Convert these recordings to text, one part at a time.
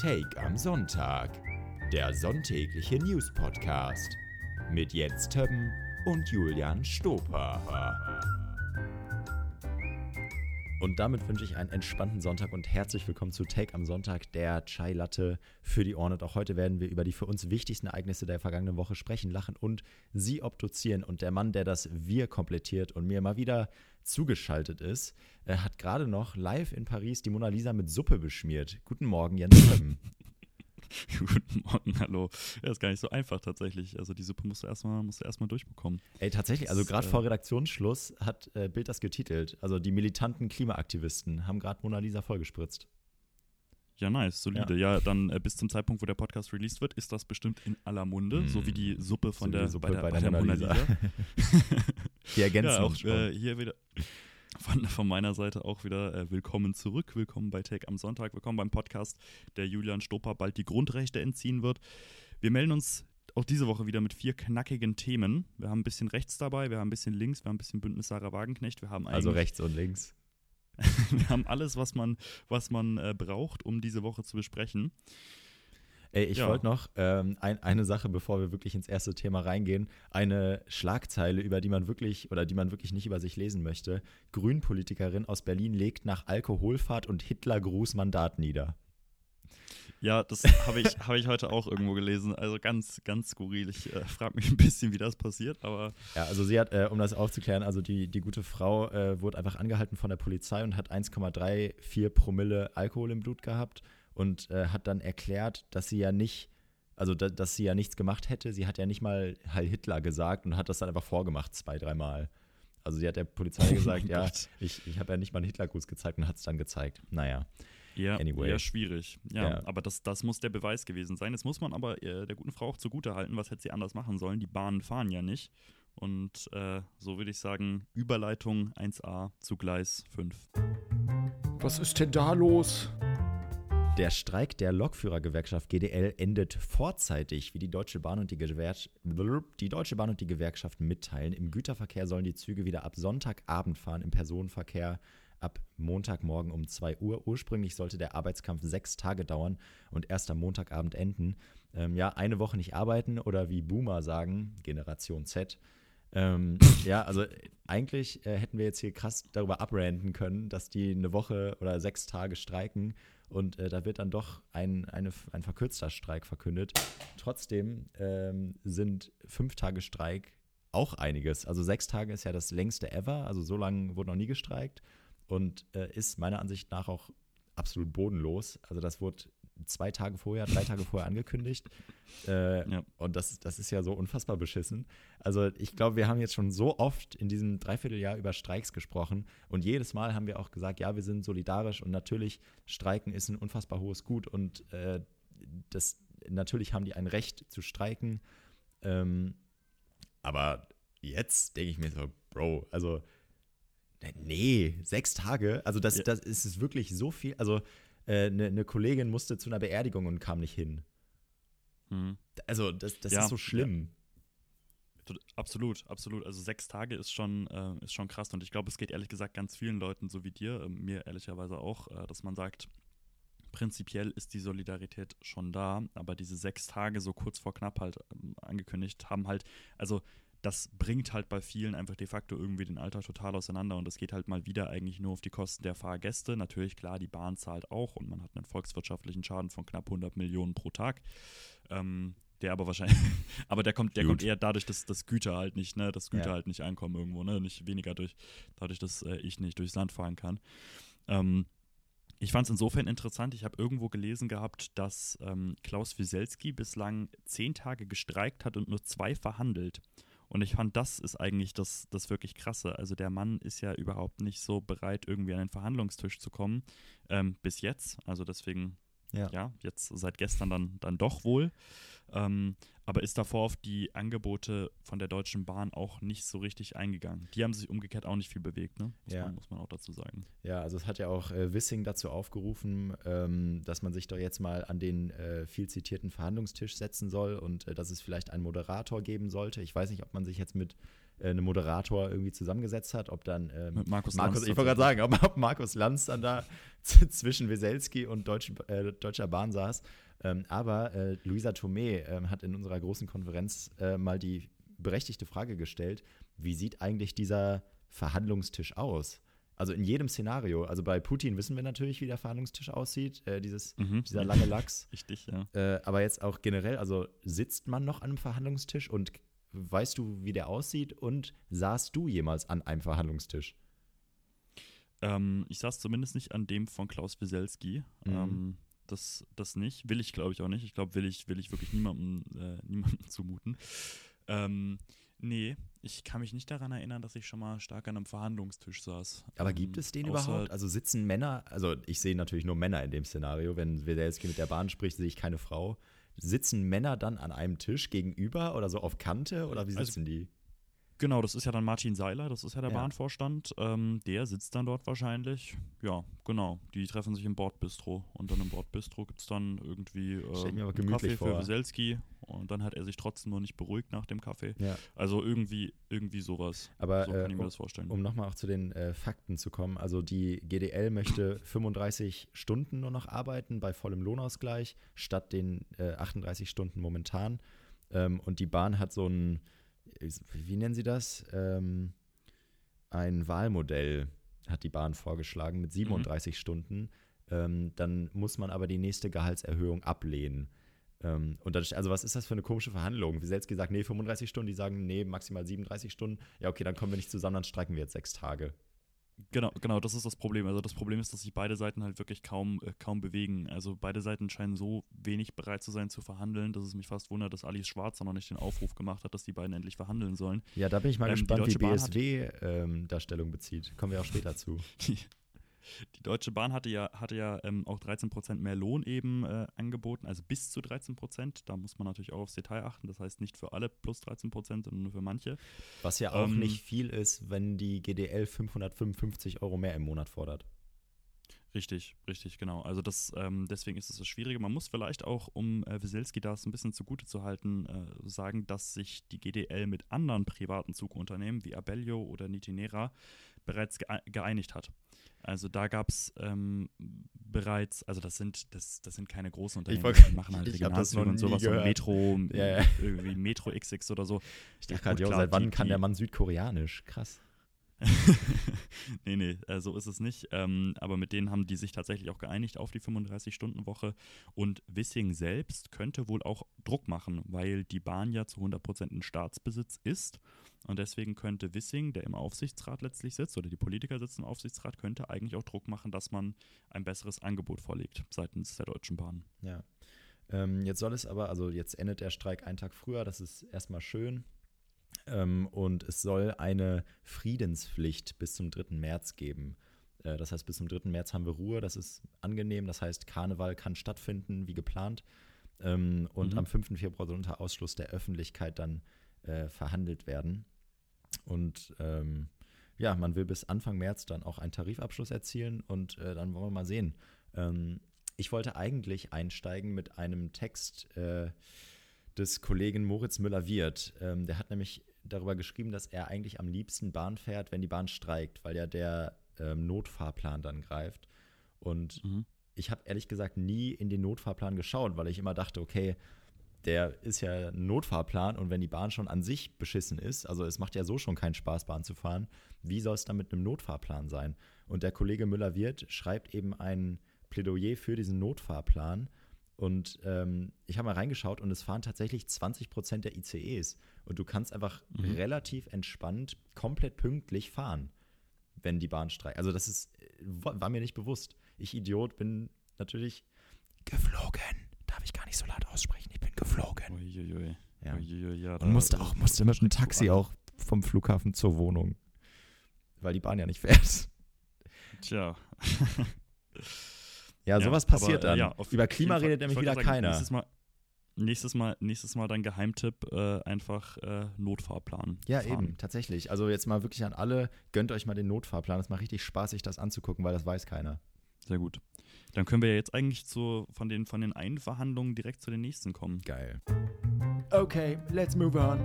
Take am Sonntag, der sonntägliche News-Podcast mit Jens Többen und Julian Stoper. Und damit wünsche ich einen entspannten Sonntag und herzlich willkommen zu Take am Sonntag, der Chai Latte für die Ohren. Und auch heute werden wir über die für uns wichtigsten Ereignisse der vergangenen Woche sprechen, lachen und sie obduzieren. Und der Mann, der das Wir komplettiert und mir mal wieder zugeschaltet ist, äh, hat gerade noch live in Paris die Mona Lisa mit Suppe beschmiert. Guten Morgen, Jens Többen. Guten Morgen, hallo. Ja, ist gar nicht so einfach tatsächlich. Also die Suppe musst du erstmal musst du erstmal durchbekommen. Ey, tatsächlich, also gerade äh, vor Redaktionsschluss hat äh, Bild das getitelt. Also die militanten Klimaaktivisten haben gerade Mona Lisa vollgespritzt. Ja, nice, solide. Ja, dann äh, bis zum Zeitpunkt, wo der Podcast released wird, ist das bestimmt in aller Munde, so wie die Suppe von So der, Suppe bei der, bei bei der der Mona Mona Lisa. Lisa. Die ergänzen ja, auch äh, hier wieder von, von meiner Seite auch wieder äh, willkommen zurück. Willkommen bei Take am Sonntag. Willkommen beim Podcast, der Julian Stoper bald die Grundrechte entziehen wird. Wir melden uns auch diese Woche wieder mit vier knackigen Themen. Wir haben ein bisschen rechts dabei, wir haben ein bisschen links, wir haben ein bisschen Bündnis Sarah Wagenknecht, wir haben also rechts und links. wir haben alles, was man, was man äh, braucht, um diese Woche zu besprechen. Ey, ich Ja. wollte noch ähm, ein, eine Sache, bevor wir wirklich ins erste Thema reingehen, eine Schlagzeile, über die man wirklich oder die man wirklich nicht über sich lesen möchte. Grünpolitikerin aus Berlin legt nach Alkoholfahrt und Hitlergruß Mandat nieder. Ja, das habe ich, hab ich heute auch irgendwo gelesen. Also ganz, ganz skurril. Ich äh, frage mich ein bisschen, wie das passiert, aber Ja, also sie hat, äh, um das aufzuklären, also die, die gute Frau äh, wurde einfach angehalten von der Polizei und hat 1,34 Promille Alkohol im Blut gehabt und äh, hat dann erklärt, dass sie ja nicht, also da, dass sie ja nichts gemacht hätte. Sie hat ja nicht mal Heil Hitler gesagt und hat das dann einfach vorgemacht, zwei, dreimal. Also sie hat der Polizei Oh gesagt, mein ja, Gott. ich, ich habe ja nicht mal einen Hitlergruß gezeigt und hat es dann gezeigt. Naja. ja, Anyway. eher schwierig. Ja, Ja. aber das, das muss der Beweis gewesen sein. Jetzt muss man aber äh, der guten Frau auch zugute halten, was hätte sie anders machen sollen. Die Bahnen fahren ja nicht. Und äh, so würde ich sagen, Überleitung 1a zu Gleis 5. Was ist denn da los? Der Streik der Lokführergewerkschaft GDL endet vorzeitig, wie die Deutsche Bahn und die, die Deutsche Bahn und die Gewerkschaften mitteilen. Im Güterverkehr sollen die Züge wieder ab Sonntagabend fahren, im Personenverkehr ab Montagmorgen um 2 Uhr. Ursprünglich sollte der Arbeitskampf sechs Tage dauern und erst am Montagabend enden. Ähm, ja, eine Woche nicht arbeiten oder wie Boomer sagen, Generation Z. Ähm, ja, also eigentlich äh, hätten wir jetzt hier krass darüber abranden können, dass die eine Woche oder sechs Tage streiken und äh, da wird dann doch ein, eine, ein verkürzter Streik verkündet. Trotzdem ähm, sind fünf Tage Streik auch einiges. Also sechs Tage ist ja das längste ever, also so lange wurde noch nie gestreikt und äh, ist meiner Ansicht nach auch absolut bodenlos. Also das wurde zwei Tage vorher, drei Tage vorher angekündigt. Äh, Ja. Und das, das ist ja so unfassbar beschissen. Also ich glaube, wir haben jetzt schon so oft in diesem Dreivierteljahr über Streiks gesprochen und jedes Mal haben wir auch gesagt, ja, wir sind solidarisch und natürlich, Streiken ist ein unfassbar hohes Gut und äh, das, natürlich haben die ein Recht zu streiken. Ähm, aber jetzt denke ich mir so, Bro, also nee, sechs Tage, also das, Ja. das ist wirklich so viel. Also eine äh, ne Kollegin musste zu einer Beerdigung und kam nicht hin. Mhm. Also das, das Ja, ist so schlimm. Tot- Absolut, absolut. Also sechs Tage ist schon, äh, ist schon krass und ich glaube, es geht ehrlich gesagt ganz vielen Leuten so wie dir, äh, mir ehrlicherweise auch, äh, dass man sagt, prinzipiell ist die Solidarität schon da, aber diese sechs Tage so kurz vor knapp halt ähm, angekündigt haben halt, also das bringt halt bei vielen einfach de facto irgendwie den Alltag total auseinander und das geht halt mal wieder eigentlich nur auf die Kosten der Fahrgäste. Natürlich, klar, die Bahn zahlt auch und man hat einen volkswirtschaftlichen Schaden von knapp 100 Millionen pro Tag. Ähm, der aber wahrscheinlich, aber der kommt, der Gut. kommt eher dadurch, dass das Güter halt nicht, ne, das Güter Ja. halt nicht einkommen irgendwo, ne, nicht weniger durch, dadurch, dass äh, ich nicht durchs Land fahren kann. Ähm, ich fand es insofern interessant, ich habe irgendwo gelesen gehabt, dass ähm, Klaus Wieselski bislang zehn Tage gestreikt hat und nur zwei verhandelt. Und ich fand, das ist eigentlich das, das wirklich Krasse. Also der Mann ist ja überhaupt nicht so bereit, irgendwie an den Verhandlungstisch zu kommen, ähm, bis jetzt. Also deswegen Ja. ja, jetzt seit gestern dann, dann doch wohl. Ähm, aber ist davor auf die Angebote von der Deutschen Bahn auch nicht so richtig eingegangen. Die haben sich umgekehrt auch nicht viel bewegt, ne? Muss, Ja. man, muss man auch dazu sagen. Ja, also es hat ja auch äh, Wissing dazu aufgerufen, ähm, dass man sich doch jetzt mal an den äh, viel zitierten Verhandlungstisch setzen soll und äh, dass es vielleicht einen Moderator geben sollte. Ich weiß nicht, ob man sich jetzt mit äh, einem Moderator irgendwie zusammengesetzt hat, ob dann ähm, Mit Markus Markus, Lanz ich wollte gerade sagen, ob, ob Markus Lanz dann da zwischen Weselski und Deutschen, äh, Deutscher Bahn saß. Ähm, aber äh, Luisa Tomé ähm, hat in unserer großen Konferenz äh, mal die berechtigte Frage gestellt, wie sieht eigentlich dieser Verhandlungstisch aus? Also in jedem Szenario, also bei Putin wissen wir natürlich, wie der Verhandlungstisch aussieht, äh, dieses, Mhm. dieser lange Lachs. Richtig, ja. Äh, aber jetzt auch generell, also sitzt man noch an einem Verhandlungstisch und weißt du, wie der aussieht? Und saßt du jemals an einem Verhandlungstisch? Ähm, ich saß zumindest nicht an dem von Klaus Wieselski. Mhm. Ähm, das, das nicht. Will ich, glaube ich, auch nicht. Ich glaube, will ich, will ich wirklich niemandem, äh, niemandem zumuten. Ähm, nee, ich kann mich nicht daran erinnern, dass ich schon mal stark an einem Verhandlungstisch saß. Aber Ähm, gibt es den überhaupt? Also sitzen Männer, also ich sehe natürlich nur Männer in dem Szenario, wenn Weselski mit der Bahn spricht, sehe ich keine Frau. Sitzen Männer dann an einem Tisch gegenüber oder so auf Kante oder wie Also- sitzen die? Genau, das ist ja dann Martin Seiler, das ist ja der Ja. Bahnvorstand. Ähm, der sitzt dann dort wahrscheinlich. Ja, genau. Die treffen sich im Bordbistro. Und dann im Bordbistro gibt es dann irgendwie äh, Kaffee vor. für Wieselski. Und dann hat er sich trotzdem noch nicht beruhigt nach dem Kaffee. Ja. Also irgendwie, irgendwie sowas. Aber so kann äh, ich mir um, das vorstellen. um nochmal auch zu den äh, Fakten zu kommen, also die GDL möchte 35 Stunden nur noch arbeiten bei vollem Lohnausgleich statt den äh, 38 Stunden momentan. Ähm, und die Bahn hat so ein, wie nennen sie das? Ähm, ein Wahlmodell hat die Bahn vorgeschlagen mit 37 Stunden. Ähm, dann muss man aber die nächste Gehaltserhöhung ablehnen. Ähm, und dann, also was ist das für eine komische Verhandlung? Wie selbst gesagt, nee, 35 Stunden, die sagen, nee, maximal 37 Stunden. Ja, okay, dann kommen wir nicht zusammen, dann streiken wir jetzt sechs Tage. Genau, genau, das ist das Problem. Also das Problem ist, dass sich beide Seiten halt wirklich kaum, äh, kaum bewegen. Also beide Seiten scheinen so wenig bereit zu sein zu verhandeln, dass es mich fast wundert, dass Alice Schwarzer noch nicht den Aufruf gemacht hat, dass die beiden endlich verhandeln sollen. Ja, da bin ich mal Ähm, die gespannt, wie BSW ähm, da Stellung bezieht. Kommen wir auch später zu. Die, Deutsche Bahn hatte ja, hatte ja ähm, auch 13% mehr Lohn eben äh, angeboten, also bis zu 13%. Da muss man natürlich auch aufs Detail achten. Das heißt nicht für alle plus 13%, sondern nur für manche. Was ja auch Ähm, nicht viel ist, wenn die GDL 555 Euro mehr im Monat fordert. Richtig, richtig, genau. Also das, ähm, deswegen ist es das Schwierige. Man muss vielleicht auch, um äh, Wieselski das ein bisschen zugute zu halten, äh, sagen, dass sich die GDL mit anderen privaten Zugunternehmen wie Abellio oder Nitinera bereits geeinigt hat. Also da gab es ähm, bereits, also das sind, das, das sind keine großen Unternehmen, wollt- die machen halt Regionalzüge und sowas und gehört. Metro, Ja, ja. irgendwie Metro XX oder so. Ich dachte gerade, seit wann kann der Mann Südkoreanisch? Krass. nee, nee, äh, so ist es nicht. Ähm, aber mit denen haben die sich tatsächlich auch geeinigt auf die 35-Stunden-Woche. Und Wissing selbst könnte wohl auch Druck machen, weil die Bahn ja zu 100% in Staatsbesitz ist. Und deswegen könnte Wissing, der im Aufsichtsrat letztlich sitzt, oder die Politiker sitzen im Aufsichtsrat, könnte eigentlich auch Druck machen, dass man ein besseres Angebot vorlegt seitens der Deutschen Bahn. Ja. Ähm, jetzt soll es aber, also jetzt endet der Streik einen Tag früher, das ist erstmal schön. Ähm, und es soll eine Friedenspflicht bis zum 3. März geben. Äh, das heißt, bis zum 3. März haben wir Ruhe, das ist angenehm. Das heißt, Karneval kann stattfinden, wie geplant. Ähm, und Mhm. am 5. Februar soll unter Ausschluss der Öffentlichkeit dann äh, verhandelt werden. Und ähm, ja, man will bis Anfang März dann auch einen Tarifabschluss erzielen und äh, dann wollen wir mal sehen. Ähm, ich wollte eigentlich einsteigen mit einem Text äh, des Kollegen Moritz Müller-Wirth. Ähm, der hat nämlich darüber geschrieben, dass er eigentlich am liebsten Bahn fährt, wenn die Bahn streikt, weil ja der ähm, Notfahrplan dann greift. Und ich habe ehrlich gesagt nie in den Notfahrplan geschaut, weil ich immer dachte, okay, der ist ja ein Notfahrplan und wenn die Bahn schon an sich beschissen ist, also es macht ja so schon keinen Spaß, Bahn zu fahren, wie soll es dann mit einem Notfahrplan sein? Und der Kollege Müller-Wirth schreibt eben ein Plädoyer für diesen Notfahrplan und ähm, ich habe mal reingeschaut und es fahren tatsächlich 20 Prozent der ICEs und du kannst einfach Mhm. relativ entspannt, komplett pünktlich fahren, wenn die Bahn streikt. Also das ist, äh, war mir nicht bewusst. Ich Idiot bin natürlich geflogen. Darf ich gar nicht so laut aussprechen. Ich bin geflogen. Uiuiui. Ja. Uiuiui, ja, Und musste auch musste mit du Taxi auch vom Flughafen zur Wohnung. Weil die Bahn ja nicht fährt. Tja. Ja, Ja, sowas aber, passiert äh, dann. ja, auf Über Klima Fall. redet Ich nämlich wieder sagen, keiner. nächstes Mal, nächstes Mal, nächstes Mal dann Geheimtipp, äh, einfach äh, Notfahrplan. Ja, fahren. eben, tatsächlich. Also jetzt mal wirklich an alle, gönnt euch mal den Notfahrplan. Es macht richtig Spaß, sich das anzugucken, weil das weiß keiner. Sehr gut. Dann können wir ja jetzt eigentlich zu, von, den, von den einen Verhandlungen direkt zu den nächsten kommen. Geil. Okay, let's move on.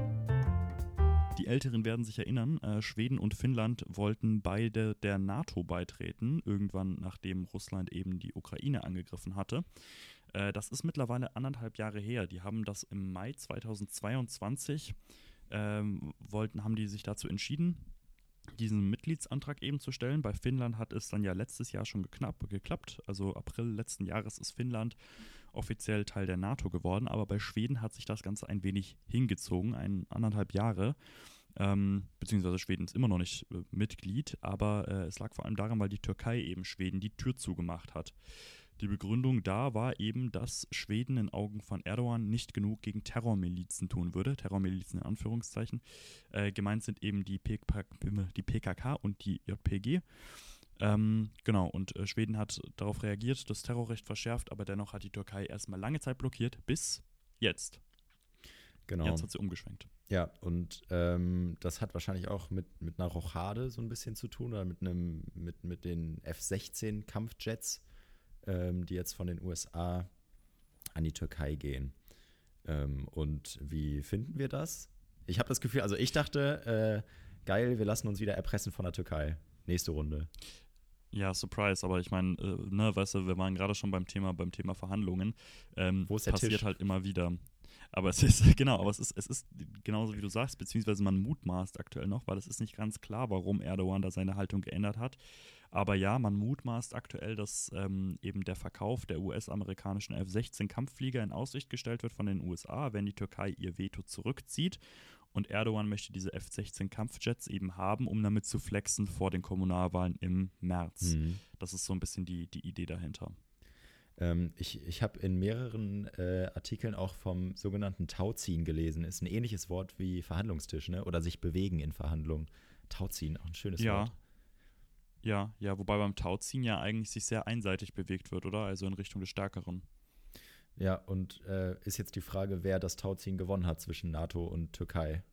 Die Älteren werden sich erinnern, äh, Schweden und Finnland wollten beide der NATO beitreten, irgendwann nachdem Russland eben die Ukraine angegriffen hatte. Äh, das ist mittlerweile anderthalb Jahre her. Die haben das im Mai 2022, ähm, wollten, haben die sich dazu entschieden, diesen Mitgliedsantrag eben zu stellen. Bei Finnland hat es dann ja letztes Jahr schon geknapp, geklappt. Also April letzten Jahres ist Finnland offiziell Teil der NATO geworden, aber bei Schweden hat sich das Ganze ein wenig hingezogen, ein anderthalb Jahre. Ähm, beziehungsweise Schweden ist immer noch nicht äh, Mitglied, aber äh, es lag vor allem daran, weil die Türkei eben Schweden die Tür zugemacht hat. Die Begründung da war eben, dass Schweden in Augen von Erdogan nicht genug gegen Terrormilizen tun würde. Terrormilizen in Anführungszeichen. Äh, gemeint sind eben die, PK, die PKK und die JPG. Ähm, genau, und äh, Schweden hat darauf reagiert, das Terrorrecht verschärft, aber dennoch hat die Türkei erstmal lange Zeit blockiert, bis jetzt. Genau. Jetzt hat sie umgeschwenkt. Ja, und ähm, das hat wahrscheinlich auch mit, mit einer Rochade so ein bisschen zu tun oder mit einem, mit, mit den F-16 Kampfjets, ähm, die jetzt von den USA an die Türkei gehen. Ähm, und wie finden wir das? Ich habe das Gefühl, also ich dachte, äh, geil, wir lassen uns wieder erpressen von der Türkei. Nächste Runde. Ja, Surprise, aber ich meine, äh, ne, weißt du, wir waren gerade schon beim Thema, beim Thema Verhandlungen. Ähm, Wo ist der passiert Tisch? halt immer wieder. Aber es ist, genau, aber es ist, es ist genauso wie du sagst, beziehungsweise man mutmaßt aktuell noch, weil es ist nicht ganz klar, warum Erdogan da seine Haltung geändert hat. Aber ja, man mutmaßt aktuell, dass ähm, eben der Verkauf der US-amerikanischen F-16 Kampfflieger in Aussicht gestellt wird von den USA, wenn die Türkei ihr Veto zurückzieht. Und Erdogan möchte diese F-16 Kampfjets eben haben, um damit zu flexen vor den Kommunalwahlen im März. Mhm. Das ist so ein bisschen die, die Idee dahinter. Ähm, ich ich habe in mehreren äh, Artikeln auch vom sogenannten Tauziehen gelesen. Ist ein ähnliches Wort wie Verhandlungstisch, ne? Oder sich bewegen in Verhandlungen. Tauziehen, auch ein schönes Ja. Wort. Ja, ja, wobei beim Tauziehen ja eigentlich sich sehr einseitig bewegt wird, oder? Also in Richtung des Stärkeren. Ja, und äh, ist jetzt die Frage, wer das Tauziehen gewonnen hat zwischen NATO und Türkei.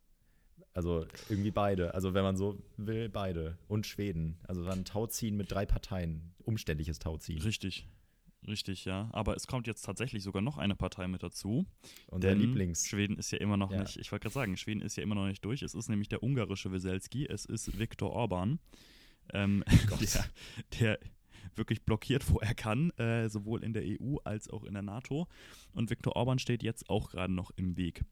Also irgendwie beide. Also wenn man so will, beide. Und Schweden. Also dann Tauziehen mit drei Parteien. Umständliches Tauziehen. Richtig. Richtig, ja. Aber es kommt jetzt tatsächlich sogar noch eine Partei mit dazu. Unser denn Lieblings. Schweden ist ja immer noch Ja. nicht, ich wollte gerade sagen, Schweden ist ja immer noch nicht durch. Es ist nämlich der ungarische Weselski, es ist Viktor Orban. Ähm, der, der wirklich blockiert, wo er kann, äh, sowohl in der EU als auch in der NATO. Und Viktor Orban steht jetzt auch gerade noch im Weg.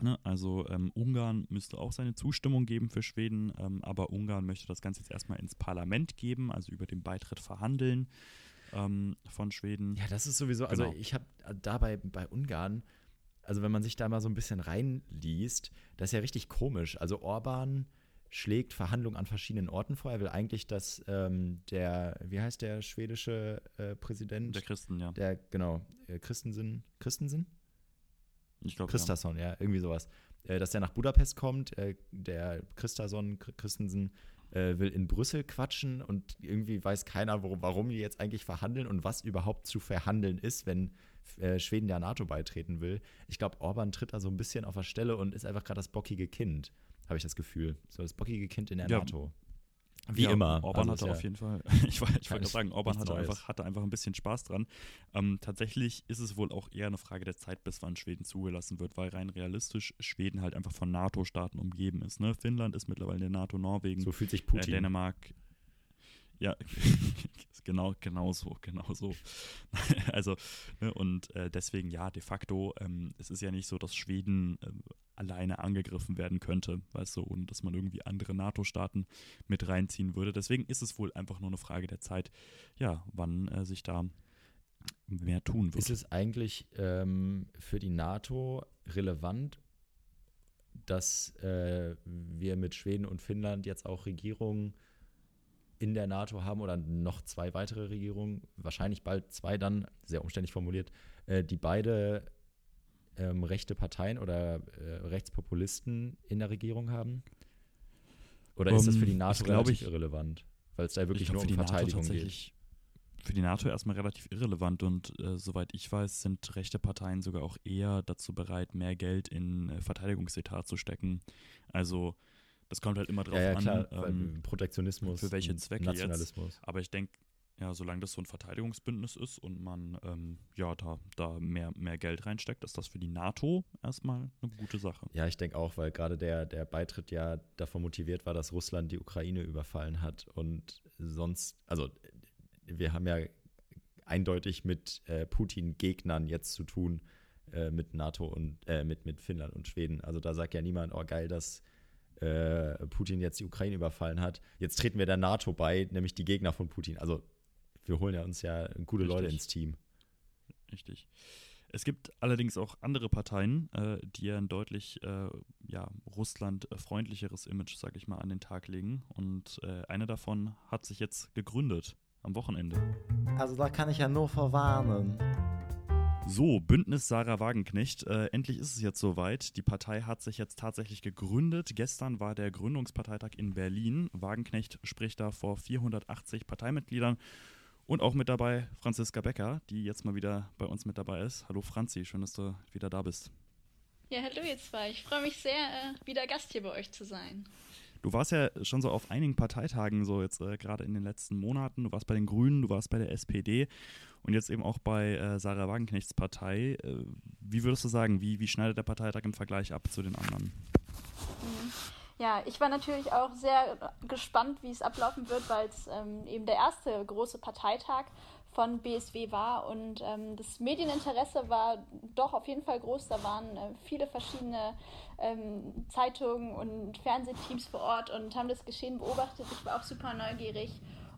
Ne? Also ähm, Ungarn müsste auch seine Zustimmung geben für Schweden, ähm, aber Ungarn möchte das Ganze jetzt erstmal ins Parlament geben, also über den Beitritt verhandeln ähm, von Schweden. Ja, das ist sowieso, also Genau. ich habe dabei bei Ungarn, also wenn man sich da mal so ein bisschen reinliest, das ist ja richtig komisch. Also Orban schlägt Verhandlungen an verschiedenen Orten vor. Er will eigentlich, dass ähm, der, wie heißt der schwedische äh, Präsident? Der Christen, ja. Der, genau, äh, Christensen, Christensen? Ich glaube, ja. Christason, ja. irgendwie sowas. Äh, dass der nach Budapest kommt, äh, der Christason, Chr- Christensen, äh, will in Brüssel quatschen und irgendwie weiß keiner, wo, warum die jetzt eigentlich verhandeln und was überhaupt zu verhandeln ist, wenn Schweden der NATO beitreten will. Ich glaube, Orban tritt da so ein bisschen auf der Stelle und ist einfach gerade das bockige Kind, habe ich das Gefühl. So das bockige Kind in der Ja. NATO. Wie Ja, immer. Orban Also hatte auf jeden Fall, ich, wollte- ich wollte gerade sagen, Orban hatte Neues. einfach, hatte einfach ein bisschen Spaß dran. Ähm, tatsächlich ist es wohl auch eher eine Frage der Zeit, bis wann Schweden zugelassen wird, weil rein realistisch Schweden halt einfach von NATO-Staaten umgeben ist. Ne? Finnland ist mittlerweile in der NATO, Norwegen, So fühlt sich äh, Putin. Dänemark. Ja, genau, genau so, genau so. also, ne, und äh, deswegen, ja, de facto, ähm, es ist ja nicht so, dass Schweden ähm, alleine angegriffen werden könnte, weißt du, und dass man irgendwie andere NATO-Staaten mit reinziehen würde. Deswegen ist es wohl einfach nur eine Frage der Zeit, ja, wann äh, sich da mehr tun wird. Ist es eigentlich ähm, für die NATO relevant, dass äh, wir mit Schweden und Finnland jetzt auch Regierungen in der NATO haben oder noch zwei weitere Regierungen, wahrscheinlich bald zwei dann, sehr umständlich formuliert, äh, die beide ähm, rechte Parteien oder äh, Rechtspopulisten in der Regierung haben? Oder ist das für die Ähm, NATO relativ ich- irrelevant? Weil es da wirklich ich glaub, nur für um die NATO Verteidigung geht. tatsächlich, für die NATO erstmal relativ irrelevant und äh, soweit ich weiß, sind rechte Parteien sogar auch eher dazu bereit, mehr Geld in äh, Verteidigungsetat zu stecken. Also das kommt halt immer drauf Ja, ja, klar, an. Ähm, Protektionismus, für welche Zwecke jetzt? Nationalismus. aber ich denke, ja, solange das so ein Verteidigungsbündnis ist und man ähm, ja da, da mehr, mehr Geld reinsteckt, ist das für die NATO erstmal eine gute Sache. Ja, ich denke auch, weil gerade der, der Beitritt ja davon motiviert war, dass Russland die Ukraine überfallen hat und sonst, also wir haben ja eindeutig mit äh, Putin-Gegnern jetzt zu tun, äh, mit NATO und äh, mit, mit Finnland und Schweden. Also da sagt ja niemand, oh geil, dass äh, Putin jetzt die Ukraine überfallen hat. Jetzt treten wir der NATO bei, nämlich die Gegner von Putin. Also wir holen ja uns ja gute Leute Richtig. ins Team. Richtig. Es gibt allerdings auch andere Parteien, äh, die ja ein deutlich äh, ja, Russland-freundlicheres Image, sag ich mal, an den Tag legen. Und äh, eine davon hat sich jetzt gegründet am Wochenende. Also da kann ich ja nur verwarnen. So, Bündnis Sarah Wagenknecht. Äh, endlich ist es jetzt soweit. Die Partei hat sich jetzt tatsächlich gegründet. Gestern war der Gründungsparteitag in Berlin. Wagenknecht spricht da vor 480 Parteimitgliedern. Und auch mit dabei Franziska Becker, die jetzt mal wieder bei uns mit dabei ist. Hallo Franzi, schön, dass du wieder da bist. Ja, hallo ihr zwei. Ich freue mich sehr, äh, wieder Gast hier bei euch zu sein. Du warst ja schon so auf einigen Parteitagen, so jetzt äh, gerade in den letzten Monaten. Du warst bei den Grünen, du warst bei der SPD und jetzt eben auch bei äh, Sarah Wagenknechts Partei. Äh, wie würdest du sagen, wie, wie schneidet der Parteitag im Vergleich ab zu den anderen? Ja, ich war natürlich auch sehr gespannt, wie es ablaufen wird, weil es ähm, eben der erste große Parteitag von BSW war und ähm, das Medieninteresse war doch auf jeden Fall groß. Da waren äh, viele verschiedene ähm, Zeitungen und Fernsehteams vor Ort und haben das Geschehen beobachtet. Ich war auch super neugierig.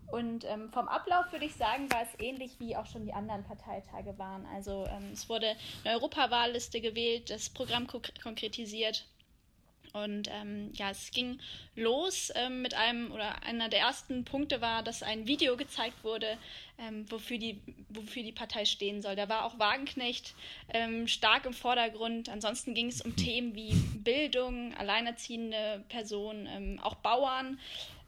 Und ähm, vom Ablauf würde ich sagen, war es ähnlich wie auch schon die anderen Parteitage waren. Also ähm, es wurde eine Europawahlliste gewählt, das Programm ko konkretisiert. Und ähm, ja, es ging los ähm, mit einem, oder einer der ersten Punkte war, dass ein Video gezeigt wurde, ähm, wofür, die, wofür die Partei stehen soll. Da war auch Wagenknecht ähm, stark im Vordergrund. Ansonsten ging es um Themen wie Bildung, alleinerziehende Personen, ähm, auch Bauern,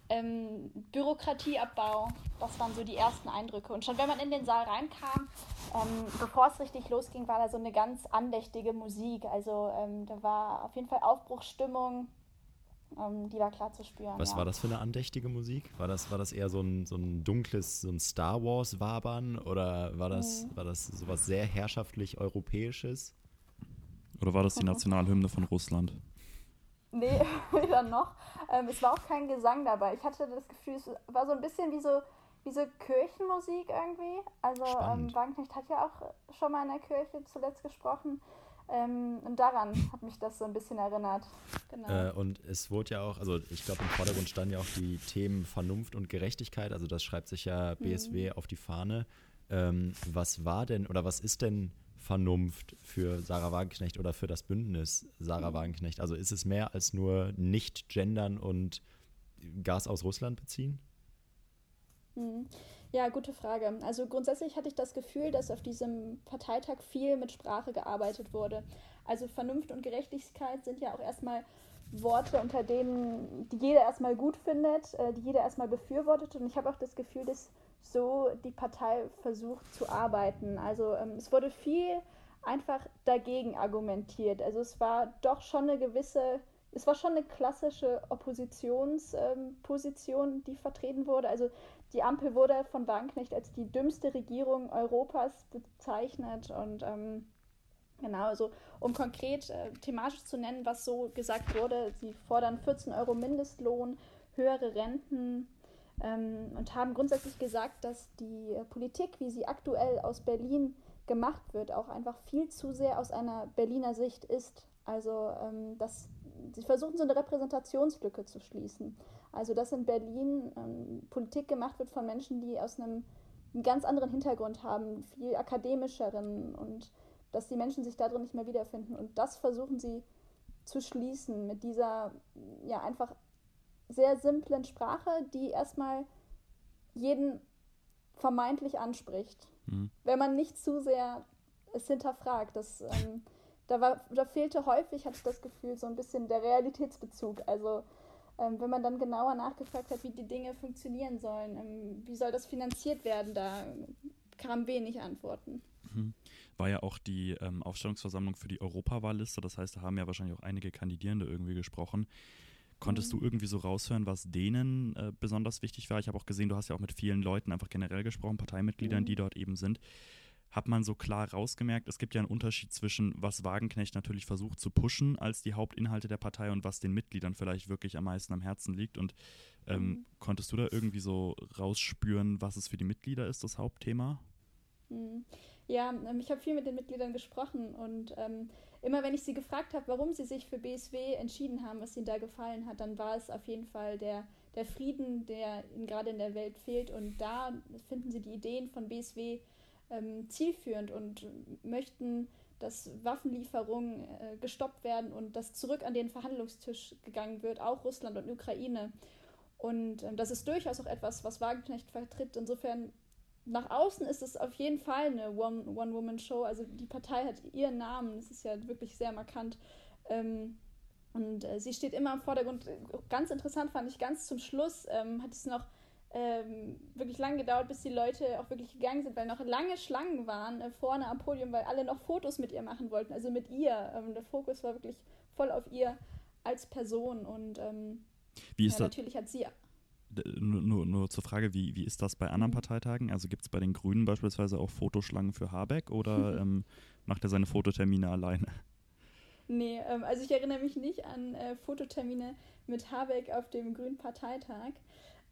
ähm, Bürokratieabbau. Das waren so die ersten Eindrücke. Und schon wenn man in den Saal reinkam, ähm, bevor es richtig losging, war da so eine ganz andächtige Musik. Also ähm, da war auf jeden Fall Aufbruchsstimmung, ähm, die war klar zu spüren. Was ja. war das für eine andächtige Musik? War das, war das eher so ein, so ein dunkles, so ein Star Wars-Wabern oder war das, Mhm. war das sowas sehr herrschaftlich Europäisches? Oder war das die Nationalhymne von Russland? Nee, weder noch. Ähm, es war auch kein Gesang dabei. Ich hatte das Gefühl, es war so ein bisschen wie so, wie so Kirchenmusik irgendwie. Also ähm, Spannend. Wagenknecht hat ja auch schon mal in der Kirche zuletzt gesprochen. Ähm, und daran hat mich das so ein bisschen erinnert. Genau. Äh, und es wurde ja auch, also ich glaube, im Vordergrund standen ja auch die Themen Vernunft und Gerechtigkeit. Also das schreibt sich ja BSW auf die Fahne. Ähm, was war denn oder was ist denn Vernunft für Sarah Wagenknecht oder für das Bündnis Sarah Wagenknecht? Also ist es mehr als nur nicht gendern und Gas aus Russland beziehen? Mhm. Ja, gute Frage. Also grundsätzlich hatte ich das Gefühl, dass auf diesem Parteitag viel mit Sprache gearbeitet wurde. Also Vernunft und Gerechtigkeit sind ja auch erstmal Worte, unter denen die jeder erstmal gut findet, äh, die jeder erstmal befürwortet. Und ich habe auch das Gefühl, dass so die Partei versucht zu arbeiten. Also ähm, es wurde viel einfach dagegen argumentiert. Also es war doch schon eine gewisse, es war schon eine klassische Oppositionsposition, ähm, die vertreten wurde. Also die Ampel wurde von Wagenknecht als die dümmste Regierung Europas bezeichnet und ähm, genau, also um konkret äh, thematisch zu nennen, was so gesagt wurde, sie fordern 14 Euro Mindestlohn, höhere Renten ähm, und haben grundsätzlich gesagt, dass die äh, Politik, wie sie aktuell aus Berlin gemacht wird, auch einfach viel zu sehr aus einer Berliner Sicht ist. Also ähm, dass sie versuchen so eine Repräsentationslücke zu schließen. Also dass in Berlin ähm, Politik gemacht wird von Menschen, die aus einem, einem ganz anderen Hintergrund haben, viel akademischeren und dass die Menschen sich darin nicht mehr wiederfinden. Und das versuchen sie zu schließen mit dieser ja einfach sehr simplen Sprache, die erstmal jeden vermeintlich anspricht. Mhm. Wenn man nicht zu sehr es hinterfragt. Das, ähm, da, war, da fehlte häufig, hatte ich das Gefühl, so ein bisschen der Realitätsbezug. Also ähm, wenn man dann genauer nachgefragt hat, wie die Dinge funktionieren sollen, ähm, wie soll das finanziert werden, da kam wenig Antworten. Mhm. War ja auch die ähm, Aufstellungsversammlung für die Europawahlliste, das heißt, da haben ja wahrscheinlich auch einige Kandidierende irgendwie gesprochen. Konntest Mhm. du irgendwie so raushören, was denen äh, besonders wichtig war? Ich habe auch gesehen, du hast ja auch mit vielen Leuten einfach generell gesprochen, Parteimitgliedern, Mhm. die dort eben sind. Hat man so klar rausgemerkt, es gibt ja einen Unterschied zwischen, was Wagenknecht natürlich versucht zu pushen als die Hauptinhalte der Partei und was den Mitgliedern vielleicht wirklich am meisten am Herzen liegt. Und ähm, Mhm. konntest du da irgendwie so rausspüren, was es für die Mitglieder ist, das Hauptthema? Mhm. Ja, ähm, ich habe viel mit den Mitgliedern gesprochen und ähm, immer wenn ich sie gefragt habe, warum sie sich für BSW entschieden haben, was ihnen da gefallen hat, dann war es auf jeden Fall der, der Frieden, der ihnen gerade in der Welt fehlt. Und da finden sie die Ideen von BSW ähm, zielführend und möchten, dass Waffenlieferungen äh, gestoppt werden und dass zurück an den Verhandlungstisch gegangen wird, auch Russland und Ukraine. Und ähm, das ist durchaus auch etwas, was Wagenknecht vertritt. Insofern nach außen ist es auf jeden Fall eine One- One-Woman-Show. also die Partei hat ihren Namen, das ist ja wirklich sehr markant. Ähm, und äh, sie steht immer im Vordergrund. Ganz interessant fand ich ganz zum Schluss, ähm, hat es noch ähm, wirklich lange gedauert, bis die Leute auch wirklich gegangen sind, weil noch lange Schlangen waren äh, vorne am Podium, weil alle noch Fotos mit ihr machen wollten, also mit ihr. Ähm, der Fokus war wirklich voll auf ihr als Person und ähm, Wie ja, ist das? natürlich hat sie Nur, nur, zur Frage, wie, wie ist das bei anderen. Parteitagen? Also gibt es bei den Grünen beispielsweise auch Fotoschlangen für Habeck oder ähm, macht er seine Fototermine alleine? Nee, ähm, also ich erinnere mich nicht an äh, Fototermine mit Habeck auf dem Grünen Parteitag.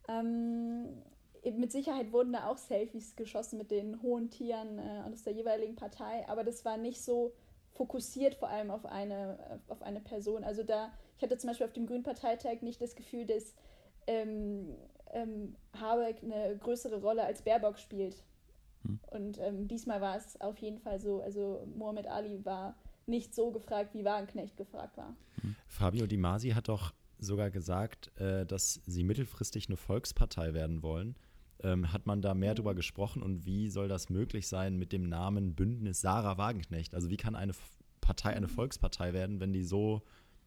Ähm, mit Sicherheit wurden da auch Selfies geschossen mit den hohen Tieren äh, aus der jeweiligen Partei, aber das war nicht so fokussiert vor allem auf eine, auf eine Person. Also da, ich hatte zum Beispiel auf dem Grünen Parteitag nicht das Gefühl, dass ähm, ähm, Habeck eine größere Rolle als Baerbock spielt. Hm. Und ähm, diesmal war es auf jeden Fall so. Also Mohammed Ali war nicht so gefragt, wie Wagenknecht gefragt war. Fabio Di Masi hat doch sogar gesagt, äh, dass sie mittelfristig eine Volkspartei werden wollen. Ähm, hat man da mehr Mhm. drüber gesprochen und wie soll das möglich sein mit dem Namen Bündnis Sarah Wagenknecht? Also wie kann eine Partei eine Mhm. Volkspartei werden, wenn die so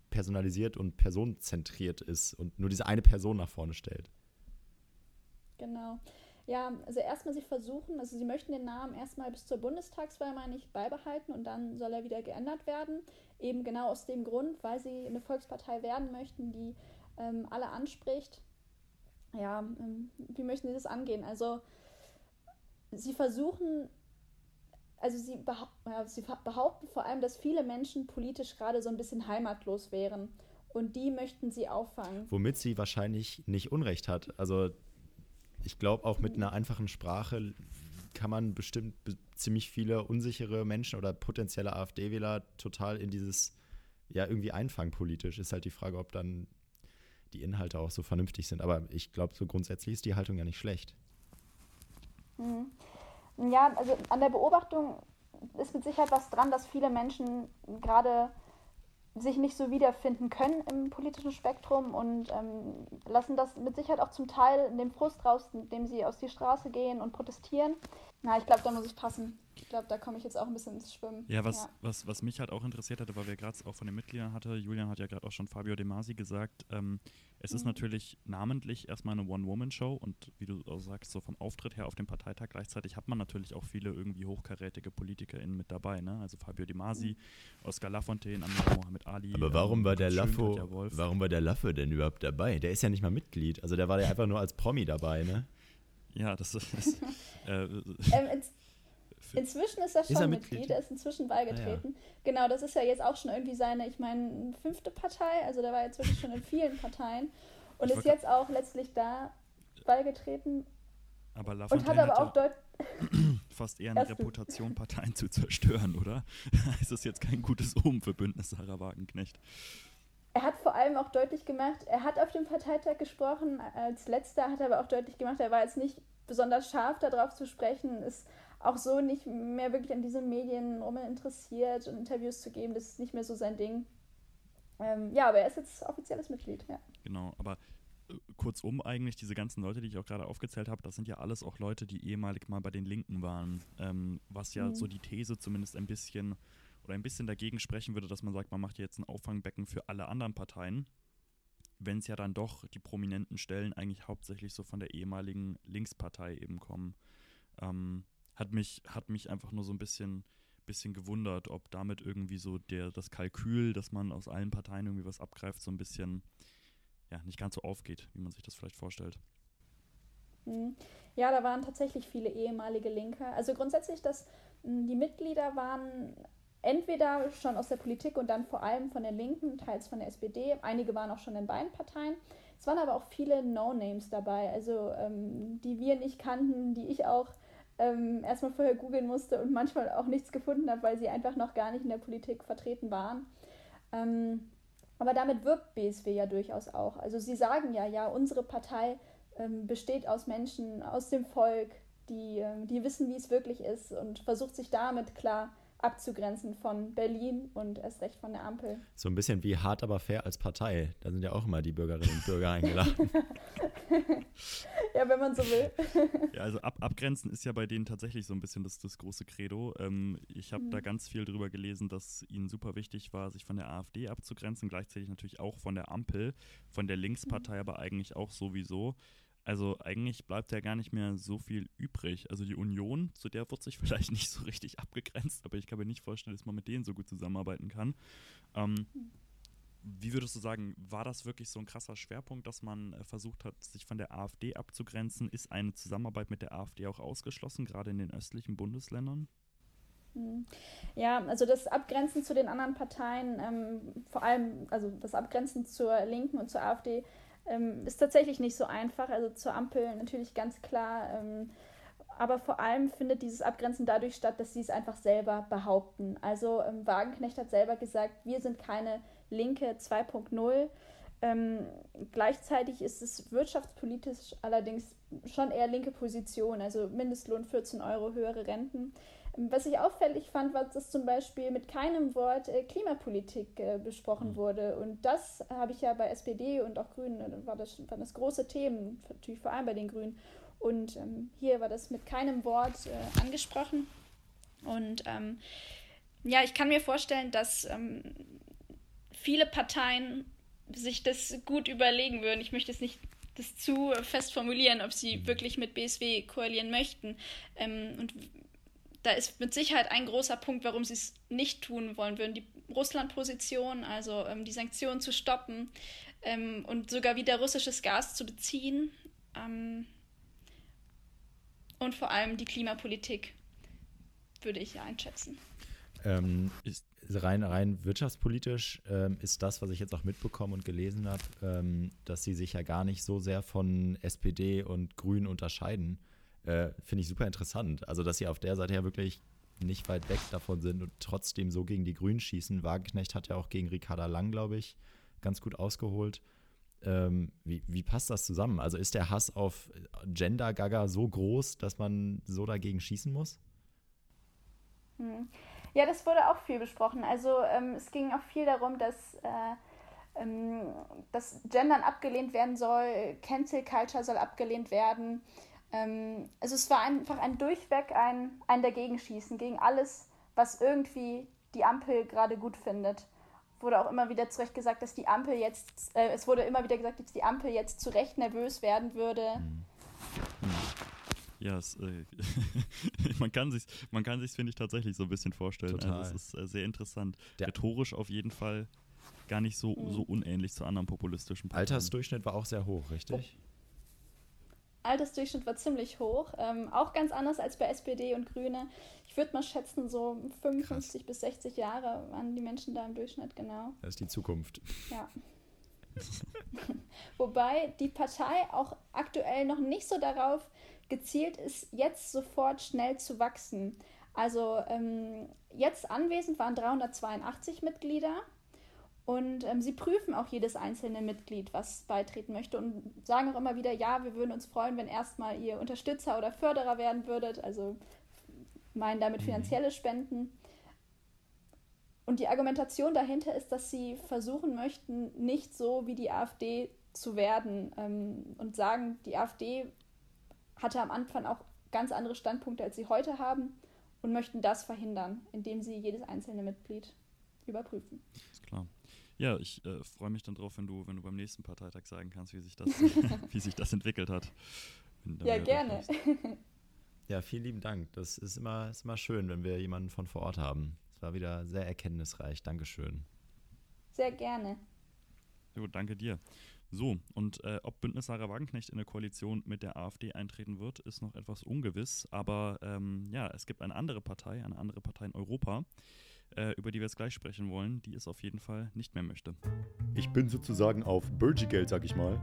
personalisiert und personenzentriert ist und nur diese eine Person nach vorne stellt? Genau. Ja, also erstmal sie versuchen, also sie möchten den Namen erstmal bis zur Bundestagswahl, meine ich, beibehalten und dann soll er wieder geändert werden. Eben genau aus dem Grund, weil sie eine Volkspartei werden möchten, die ähm, alle anspricht. Ja, ähm, wie möchten sie das angehen? Also sie versuchen, also sie, behau ja, sie behaupten vor allem, dass viele Menschen politisch gerade so ein bisschen heimatlos wären. Und die möchten sie auffangen. Womit sie wahrscheinlich nicht Unrecht hat. Also ich glaube, auch mit einer einfachen Sprache kann man bestimmt be ziemlich viele unsichere Menschen oder potenzielle AfD-Wähler total in dieses, ja, irgendwie einfangen politisch. Ist halt die Frage, ob dann die Inhalte auch so vernünftig sind. Aber ich glaube, so grundsätzlich ist die Haltung ja nicht schlecht. Mhm. Ja, also an der Beobachtung ist mit Sicherheit was dran, dass viele Menschen gerade sich nicht so wiederfinden können im politischen Spektrum und ähm, lassen das mit Sicherheit auch zum Teil in dem Frust raus, indem sie aus die Straße gehen und protestieren. Na, ich glaube, da muss ich passen. Ich glaube, da komme ich jetzt auch ein bisschen ins Schwimmen. Ja, was, Was, was mich halt auch interessiert hatte, weil wir gerade auch von den Mitgliedern hatte, Julian hat ja gerade auch schon Fabio De Masi gesagt, ähm, es ist Mhm. natürlich namentlich erstmal eine One-Woman-Show und wie du auch sagst, so vom Auftritt her auf dem Parteitag gleichzeitig hat man natürlich auch viele irgendwie hochkarätige PolitikerInnen mit dabei, ne? Also Fabio De Masi, Oskar Lafontaine, Amir Mohamed Ali. Aber warum ähm, war der Laffo, warum war der Laffe denn überhaupt dabei? Der ist ja nicht mal Mitglied. Also der war ja einfach nur als Promi dabei, ne? Ja, das ist. ist äh, Ähm, inzwischen ist er schon er Mitglied, Mitglied? er ist inzwischen beigetreten. Genau, das ist ja jetzt auch schon irgendwie seine, ich meine, fünfte Partei. Also der war jetzt wirklich schon in vielen Parteien und Ich ist jetzt auch letztlich da beigetreten aber und hat Lafontaine aber auch ja fast eher eine Erst. Reputation, Parteien zu zerstören, oder? ist das jetzt kein gutes Omen für Bündnis Sarah Wagenknecht? Er hat vor allem auch deutlich gemacht, er hat auf dem Parteitag gesprochen, als letzter hat er aber auch deutlich gemacht, er war jetzt nicht besonders scharf darauf zu sprechen, ist auch so nicht mehr wirklich an diesen Medien rum interessiert und Interviews zu geben, das ist nicht mehr so sein Ding. Ähm, ja, aber er ist jetzt offizielles Mitglied, ja. Genau, aber äh, kurzum eigentlich, diese ganzen Leute, die ich auch gerade aufgezählt habe, das sind ja alles auch Leute, die ehemalig mal bei den Linken waren. Ähm, was ja Mhm. so die These zumindest ein bisschen oder ein bisschen dagegen sprechen würde, dass man sagt, man macht jetzt ein Auffangbecken für alle anderen Parteien. Wenn es ja dann doch die prominenten Stellen eigentlich hauptsächlich so von der ehemaligen Linkspartei eben kommen. Ähm, hat, mich, hat mich einfach nur so ein bisschen, bisschen gewundert, ob damit irgendwie so der, das Kalkül, dass man aus allen Parteien irgendwie was abgreift, so ein bisschen ja, nicht ganz so aufgeht, wie man sich das vielleicht vorstellt. Hm. Ja, da waren tatsächlich viele ehemalige Linke. Also grundsätzlich, dass die Mitglieder waren entweder schon aus der Politik und dann vor allem von der Linken, teils von der SPD. Einige waren auch schon in beiden Parteien. Es waren aber auch viele No-Names dabei, also ähm, die wir nicht kannten, die ich auch ähm, erstmal vorher googeln musste und manchmal auch nichts gefunden habe, weil sie einfach noch gar nicht in der Politik vertreten waren. Ähm, aber damit wirbt BSW ja durchaus auch. Also sie sagen ja, ja, unsere Partei ähm, besteht aus Menschen, aus dem Volk, die, ähm, die wissen, wie es wirklich ist und versucht sich damit klar abzugrenzen von Berlin und erst recht von der Ampel. So ein bisschen wie hart aber fair als Partei. Da sind ja auch immer die Bürgerinnen und Bürger eingeladen. ja, wenn man so will. ja, also ab, abgrenzen ist ja bei denen tatsächlich so ein bisschen das, das große Credo. Ähm, ich habe mhm. da ganz viel drüber gelesen, dass ihnen super wichtig war, sich von der AfD abzugrenzen, gleichzeitig natürlich auch von der Ampel, von der Linkspartei mhm. aber eigentlich auch sowieso. Also eigentlich bleibt ja gar nicht mehr so viel übrig. Also die Union, zu der wird sich vielleicht nicht so richtig abgegrenzt, aber ich kann mir nicht vorstellen, dass man mit denen so gut zusammenarbeiten kann. Ähm, wie würdest du sagen, war das wirklich so ein krasser Schwerpunkt, dass man äh, versucht hat, sich von der AfD abzugrenzen? Ist eine Zusammenarbeit mit der AfD auch ausgeschlossen, gerade in den östlichen Bundesländern? Hm. Ja, also das Abgrenzen zu den anderen Parteien, ähm, vor allem also das Abgrenzen zur Linken und zur AfD, ähm, ist tatsächlich nicht so einfach. Also zur Ampel natürlich ganz klar. Ähm, aber vor allem findet dieses Abgrenzen dadurch statt, dass sie es einfach selber behaupten. Also ähm, Wagenknecht hat selber gesagt, wir sind keine Linke 2.0. Ähm, gleichzeitig ist es wirtschaftspolitisch allerdings schon eher linke Position, also Mindestlohn 14 Euro, höhere Renten. Was ich auffällig fand, war, dass zum Beispiel mit keinem Wort äh, Klimapolitik äh, besprochen mhm. wurde. Und das habe ich ja bei SPD und auch Grünen, äh, war das, waren das große Themen, natürlich vor allem bei den Grünen. Und ähm, hier war das mit keinem Wort äh, angesprochen. Und ähm, ja, ich kann mir vorstellen, dass ähm, viele Parteien sich das gut überlegen würden. Ich möchte es nicht das zu fest formulieren, ob sie mhm. wirklich mit BSW koalieren möchten. Ähm, und da ist mit Sicherheit ein großer Punkt, warum sie es nicht tun wollen würden. Die Russland-Position, also ähm, die Sanktionen zu stoppen ähm, und sogar wieder russisches Gas zu beziehen. Ähm, und vor allem die Klimapolitik, würde ich einschätzen. Ähm, ist rein, rein wirtschaftspolitisch ähm, ist das, was ich jetzt auch mitbekommen und gelesen habe, ähm, dass sie sich ja gar nicht so sehr von SPD und Grünen unterscheiden äh, Finde ich super interessant. Also, dass sie auf der Seite ja wirklich nicht weit weg davon sind und trotzdem so gegen die Grünen schießen. Wagenknecht hat ja auch gegen Ricarda Lang, glaube ich, ganz gut ausgeholt. Ähm, wie, wie passt das zusammen? Also ist der Hass auf Gender-Gaga so groß, dass man so dagegen schießen muss? Hm. Ja, das wurde auch viel besprochen. Also ähm, es ging auch viel darum, dass, äh, ähm, dass Gendern abgelehnt werden soll, Cancel Culture soll abgelehnt werden. Ähm, also es war einfach ein Durchweg ein, ein Dagegenschießen gegen alles, was irgendwie die Ampel gerade gut findet. Wurde auch immer wieder zu Recht gesagt, dass die Ampel jetzt, äh, es wurde immer wieder gesagt, dass die Ampel jetzt zu Recht nervös werden würde. Mhm. Ja, es, äh, man kann sich, man kann sich, finde ich, tatsächlich so ein bisschen vorstellen. Also Total. Also es ist äh, sehr interessant. Der Rhetorisch auf jeden Fall gar nicht so, mhm. so unähnlich zu anderen populistischen Parteien. Altersdurchschnitt war auch sehr hoch, richtig? Altersdurchschnitt war ziemlich hoch. Ähm, auch ganz anders als bei SPD und Grüne. Ich würde mal schätzen, so 55 Krass. bis 60 Jahre waren die Menschen da im Durchschnitt, genau. Das ist die Zukunft. Ja. Wobei die Partei auch aktuell noch nicht so darauf gezielt ist, jetzt sofort schnell zu wachsen. Also ähm, jetzt anwesend waren 382 Mitglieder und ähm, sie prüfen auch jedes einzelne Mitglied, was beitreten möchte und sagen auch immer wieder, ja, wir würden uns freuen, wenn erstmal ihr Unterstützer oder Förderer werden würdet. Also meinen damit mhm. finanzielle Spenden. Und die Argumentation dahinter ist, dass sie versuchen möchten, nicht so wie die AfD zu werden ähm, und sagen, die AfD hatte am Anfang auch ganz andere Standpunkte, als sie heute haben und möchten das verhindern, indem sie jedes einzelne Mitglied überprüfen. Ja, ich äh, freue mich dann drauf, wenn du, wenn du beim nächsten Parteitag sagen kannst, wie sich das, wie sich das entwickelt hat. Ja, gerne. Ja, vielen lieben Dank. Das ist immer, ist immer schön, wenn wir jemanden von vor Ort haben. Es war wieder sehr erkenntnisreich. Dankeschön. Sehr gerne. Ja, gut, danke dir. So, und äh, ob Bündnis Sarah Wagenknecht in eine Koalition mit der AfD eintreten wird, ist noch etwas ungewiss. Aber ähm, ja, es gibt eine andere Partei, eine andere Partei in Europa, äh, über die wir jetzt gleich sprechen wollen, die es auf jeden Fall nicht mehr möchte. Ich bin sozusagen auf Burgi-Geld, sag ich mal.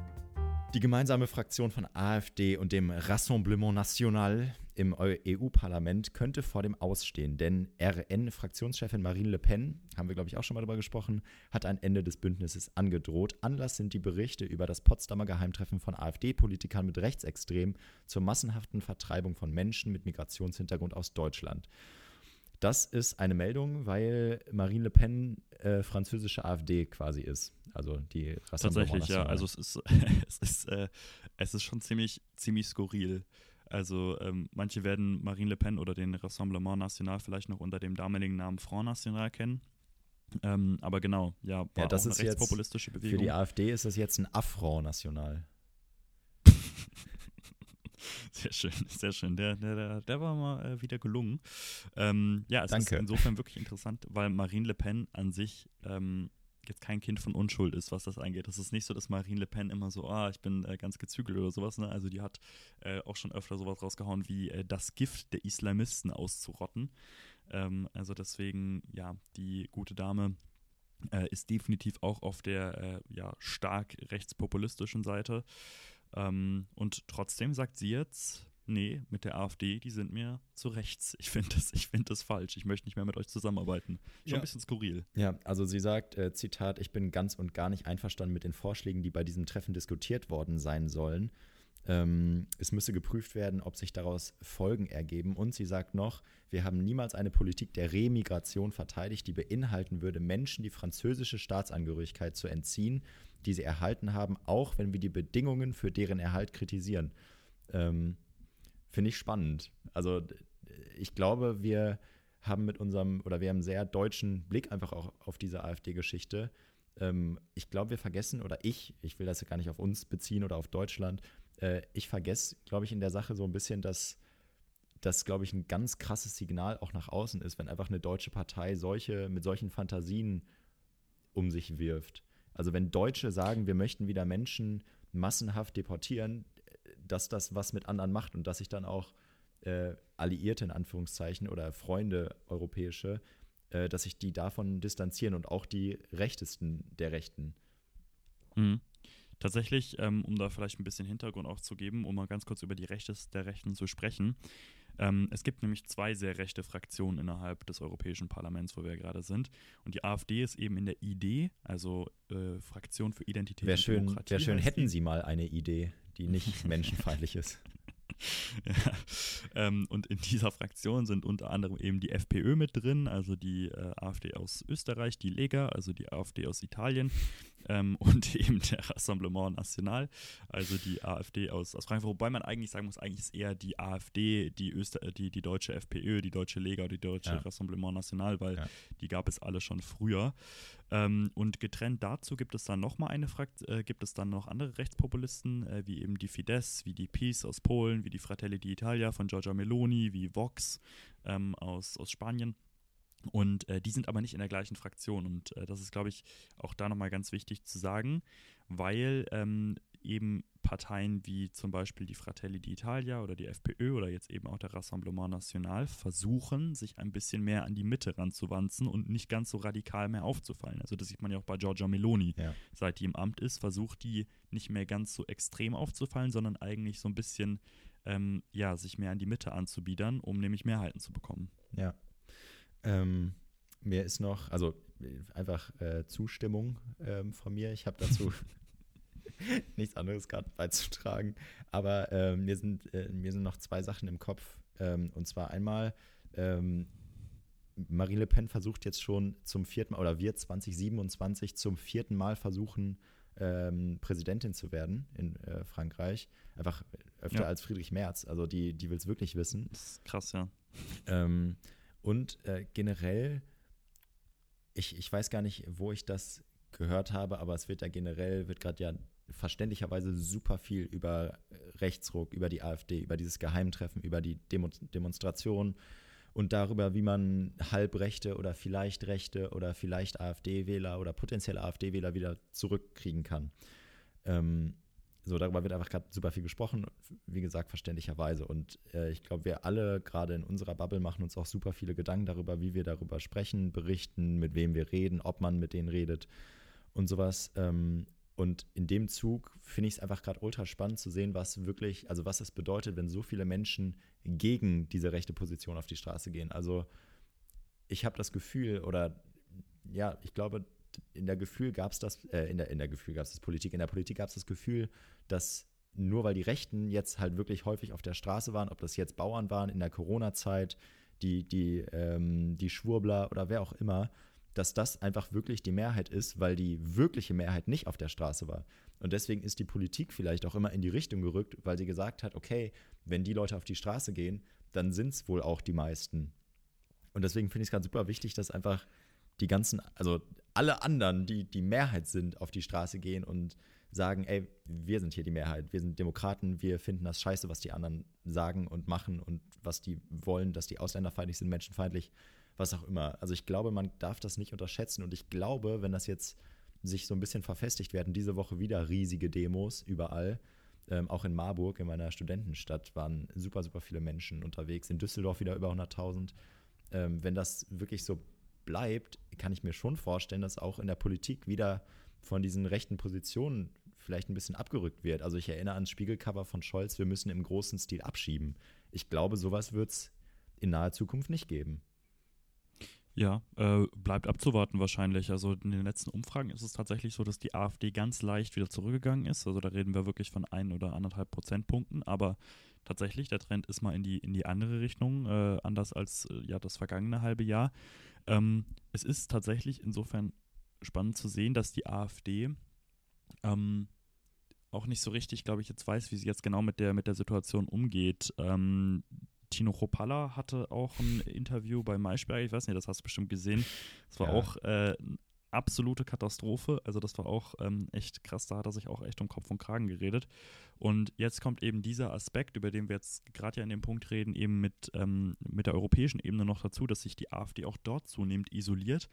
Die gemeinsame Fraktion von AfD und dem Rassemblement National im EU-Parlament könnte vor dem Ausstehen, denn RN-Fraktionschefin Marine Le Pen, haben wir glaube ich auch schon mal darüber gesprochen, hat ein Ende des Bündnisses angedroht. Anlass sind die Berichte über das Potsdamer Geheimtreffen von AfD-Politikern mit Rechtsextrem zur massenhaften Vertreibung von Menschen mit Migrationshintergrund aus Deutschland. Das ist eine Meldung, weil Marine Le Pen äh, französische AfD quasi ist. Also die Rassemblement Tatsächlich, ja. Also es ist, es ist, äh, es ist schon ziemlich, ziemlich skurril. Also ähm, manche werden Marine Le Pen oder den Rassemblement National vielleicht noch unter dem damaligen Namen Front National kennen. Ähm, aber genau, ja, war Ja, das ist eine jetzt rechtspopulistische Für Bewegung. die AfD ist das jetzt ein Affront National. Sehr schön, sehr schön. Der, der, der, war mal äh, wieder gelungen. Ähm, ja, es Danke. ist insofern wirklich interessant, weil Marine Le Pen an sich ähm, jetzt kein Kind von Unschuld ist, was das angeht. Es ist nicht so, dass Marine Le Pen immer so, ah, ich bin äh, ganz gezügelt oder sowas. Ne? Also die hat äh, auch schon öfter sowas rausgehauen wie äh, das Gift der Islamisten auszurotten. Ähm, also deswegen, ja, die gute Dame äh, ist definitiv auch auf der äh, ja, stark rechtspopulistischen Seite. Ähm, und trotzdem sagt sie jetzt, nee, mit der AfD, die sind mir zu rechts. Ich finde das, ich find das falsch. Ich möchte nicht mehr mit euch zusammenarbeiten. Schon Ja. ein bisschen skurril. Ja, also sie sagt, äh, Zitat, ich bin ganz und gar nicht einverstanden mit den Vorschlägen, die bei diesem Treffen diskutiert worden sein sollen. Ähm, es müsse geprüft werden, ob sich daraus Folgen ergeben. Und sie sagt noch, wir haben niemals eine Politik der Remigration verteidigt, die beinhalten würde, Menschen die französische Staatsangehörigkeit zu entziehen, die sie erhalten haben, auch wenn wir die Bedingungen für deren Erhalt kritisieren. Ähm, Finde ich spannend. Also ich glaube, wir haben mit unserem, oder wir haben einen sehr deutschen Blick einfach auch auf diese AfD-Geschichte. Ähm, ich glaube, wir vergessen, oder ich, ich will das ja gar nicht auf uns beziehen oder auf Deutschland, äh, ich vergesse, glaube ich, in der Sache so ein bisschen, dass das, glaube ich, ein ganz krasses Signal auch nach außen ist, wenn einfach eine deutsche Partei solche, mit solchen Fantasien um sich wirft. Also wenn Deutsche sagen, wir möchten wieder Menschen massenhaft deportieren, dass das was mit anderen macht und dass sich dann auch äh, Alliierte in Anführungszeichen oder Freunde europäische, äh, dass sich die davon distanzieren und auch die Rechtesten der Rechten. Mhm. Tatsächlich, ähm, um da vielleicht ein bisschen Hintergrund auch zu geben, um mal ganz kurz über die Rechte der Rechten zu sprechen. Ähm, es gibt nämlich zwei sehr rechte Fraktionen innerhalb des Europäischen Parlaments, wo wir gerade sind. Und die AfD ist eben in der ID, also äh, Fraktion für Identität Wäre und schön, Demokratie. wär schön hätten sie mal eine Idee, die nicht menschenfeindlich ist. Ja. Ähm, und in dieser Fraktion sind unter anderem eben die FPÖ mit drin, also die äh, AfD aus Österreich, die Lega, also die AfD aus Italien ähm, und eben der Rassemblement National, also die AfD aus, aus Frankfurt. Wobei man eigentlich sagen muss, eigentlich ist eher die AfD, die, Öster äh, die, die deutsche FPÖ, die deutsche Lega die deutsche Ja. Rassemblement National, weil Ja. die gab es alle schon früher. Ähm, und getrennt dazu gibt es dann noch mal eine Frakt äh, gibt es dann noch andere Rechtspopulisten, äh, wie eben die Fidesz, wie die PiS aus Polen, wie die Fratelli d'Italia von Giorgia Meloni, wie Vox ähm, aus, aus Spanien. Und äh, die sind aber nicht in der gleichen Fraktion. Und äh, das ist, glaube ich, auch da nochmal ganz wichtig zu sagen, weil ähm, eben Parteien wie zum Beispiel die Fratelli d'Italia oder die FPÖ oder jetzt eben auch der Rassemblement National versuchen, sich ein bisschen mehr an die Mitte ranzuwanzen und nicht ganz so radikal mehr aufzufallen. Also das sieht man ja auch bei Giorgia Meloni. Ja. Seit die im Amt ist, versucht die nicht mehr ganz so extrem aufzufallen, sondern eigentlich so ein bisschen ähm, ja, sich mehr an die Mitte anzubiedern, um nämlich Mehrheiten zu bekommen. Ja. Ähm, mir ist noch, also äh, einfach äh, Zustimmung ähm, von mir. Ich habe dazu nichts anderes gerade beizutragen. Aber ähm, mir, sind, äh, mir sind noch zwei Sachen im Kopf. Ähm, und zwar einmal, ähm, Marine Le Pen versucht jetzt schon zum vierten Mal, oder wird 2027 zum vierten Mal versuchen, ähm, Präsidentin zu werden in äh, Frankreich. Einfach öfter Ja. als Friedrich Merz. Also die, die will es wirklich wissen. Das ist krass, ja. Ähm, und äh, generell, ich, ich weiß gar nicht, wo ich das gehört habe, aber es wird ja generell, wird gerade ja verständlicherweise super viel über Rechtsruck, über die AfD, über dieses Geheimtreffen, über die Demo Demonstration und darüber, wie man halbrechte oder vielleicht Rechte oder vielleicht AfD-Wähler oder potenzielle AfD-Wähler wieder zurückkriegen kann. Ähm, so, darüber wird einfach gerade super viel gesprochen, wie gesagt, verständlicherweise. Und äh, ich glaube, wir alle, gerade in unserer Bubble, machen uns auch super viele Gedanken darüber, wie wir darüber sprechen, berichten, mit wem wir reden, ob man mit denen redet und sowas. Ähm, und in dem Zug finde ich es einfach gerade ultra spannend zu sehen, was wirklich, also was es bedeutet, wenn so viele Menschen gegen diese rechte Position auf die Straße gehen. Also ich habe das Gefühl, oder ja, ich glaube, in der Gefühl gab es das, äh, in der, in der Gefühl gab es das Politik, in der Politik gab es das Gefühl, dass nur weil die Rechten jetzt halt wirklich häufig auf der Straße waren, ob das jetzt Bauern waren in der Corona-Zeit, die, die, ähm, die Schwurbler oder wer auch immer, dass das einfach wirklich die Mehrheit ist, weil die wirkliche Mehrheit nicht auf der Straße war. Und deswegen ist die Politik vielleicht auch immer in die Richtung gerückt, weil sie gesagt hat, okay, wenn die Leute auf die Straße gehen, dann sind es wohl auch die meisten. Und deswegen finde ich es ganz super wichtig, dass einfach die ganzen, also alle anderen, die die Mehrheit sind, auf die Straße gehen und sagen, ey, wir sind hier die Mehrheit, wir sind Demokraten, wir finden das scheiße, was die anderen sagen und machen und was die wollen, dass die ausländerfeindlich sind, menschenfeindlich was auch immer. Also ich glaube, man darf das nicht unterschätzen und ich glaube, wenn das jetzt sich so ein bisschen verfestigt werden, diese Woche wieder riesige Demos überall. Ähm, auch in Marburg, in meiner Studentenstadt, waren super, super viele Menschen unterwegs. In Düsseldorf wieder über 100.000. Ähm, wenn das wirklich so bleibt, kann ich mir schon vorstellen, dass auch in der Politik wieder von diesen rechten Positionen vielleicht ein bisschen abgerückt wird. Also ich erinnere ans Spiegelcover von Scholz, wir müssen im großen Stil abschieben. Ich glaube, sowas wird es in naher Zukunft nicht geben. Ja, äh, bleibt abzuwarten wahrscheinlich. Also in den letzten Umfragen ist es tatsächlich so, dass die AfD ganz leicht wieder zurückgegangen ist. Also da reden wir wirklich von ein oder anderthalb Prozentpunkten. Aber tatsächlich, der Trend ist mal in die, in die andere Richtung, äh, anders als äh, ja das vergangene halbe Jahr. Ähm, es ist tatsächlich insofern spannend zu sehen, dass die AfD ähm, auch nicht so richtig, glaube ich, jetzt weiß, wie sie jetzt genau mit der, mit der Situation umgeht. Ähm, Tino Chopalla hatte auch ein Interview bei Maischberg, ich weiß nicht, das hast du bestimmt gesehen. Das war ja. auch äh, eine absolute Katastrophe. Also das war auch ähm, echt krass, da hat er sich auch echt um Kopf und Kragen geredet. Und jetzt kommt eben dieser Aspekt, über den wir jetzt gerade ja in dem Punkt reden, eben mit, ähm, mit der europäischen Ebene noch dazu, dass sich die AfD auch dort zunehmend isoliert